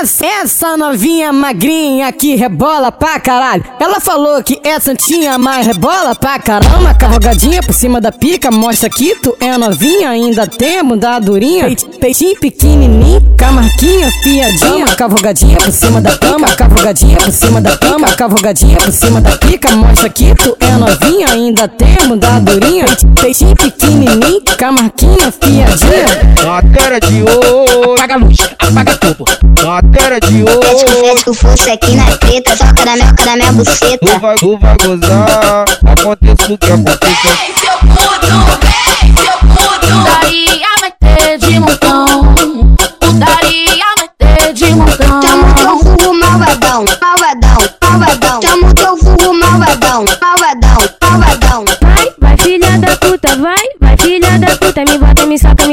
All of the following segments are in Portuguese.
essa, essa novinha magrinha que rebola pra caralho. Ela falou que é santinha, mas rebola pra caramba. Cavalgadinha por cima da pica, mostra que tu é novinha. Ainda tem a bunda durinha, peitinho pequenininho, camarquinha fiadinha. Cavalgadinha por cima da cama, cavalgadinha por cima da cama, cavalgadinha por cima da pica, mostra que tu é novinha. Ainda tem a bunda durinha, peitinho pequenininho, camarquinha fiadinha. Matéria de ouro, Apaga a luz, apaga tudo. Matéria de Pede que ouro. fede com força aqui na treta, só caramel, caramel, Tu buceta. vai, tu vai gozar, aconteça o que aconteça.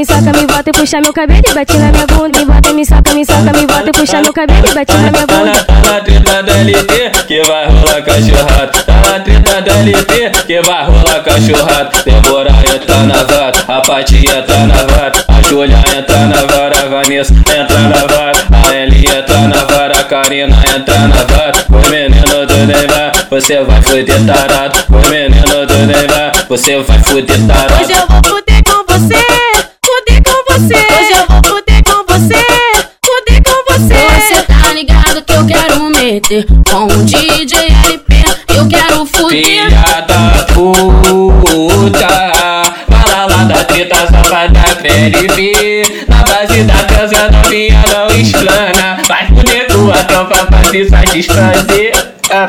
Me saca, me bota e puxa meu cabelo e bate na minha bunda. Me bota, me saca, me saca, me bota e puxa meu cabelo e bate na minha Tá bunda. tá na treta da LT que vai rolar cachorrada. Tá na treta da LT que vai rolar cachorrada. Débora entra na vara, a Paty entra na vara, a Júlia entra na vara, a Vanessa entra na vara, a Eli entra na vara, a Karina entra na vara. O menino do Neymar, você vai fuder tarado. O menino do Neymar, você vai fuder tarado. Meter com o DJ LP. Eu quero fuder. Filha da puta, fala lá da treta safada Na base da dança novinha não explana Vai fuder tua tropa pra se satisfazer Ah,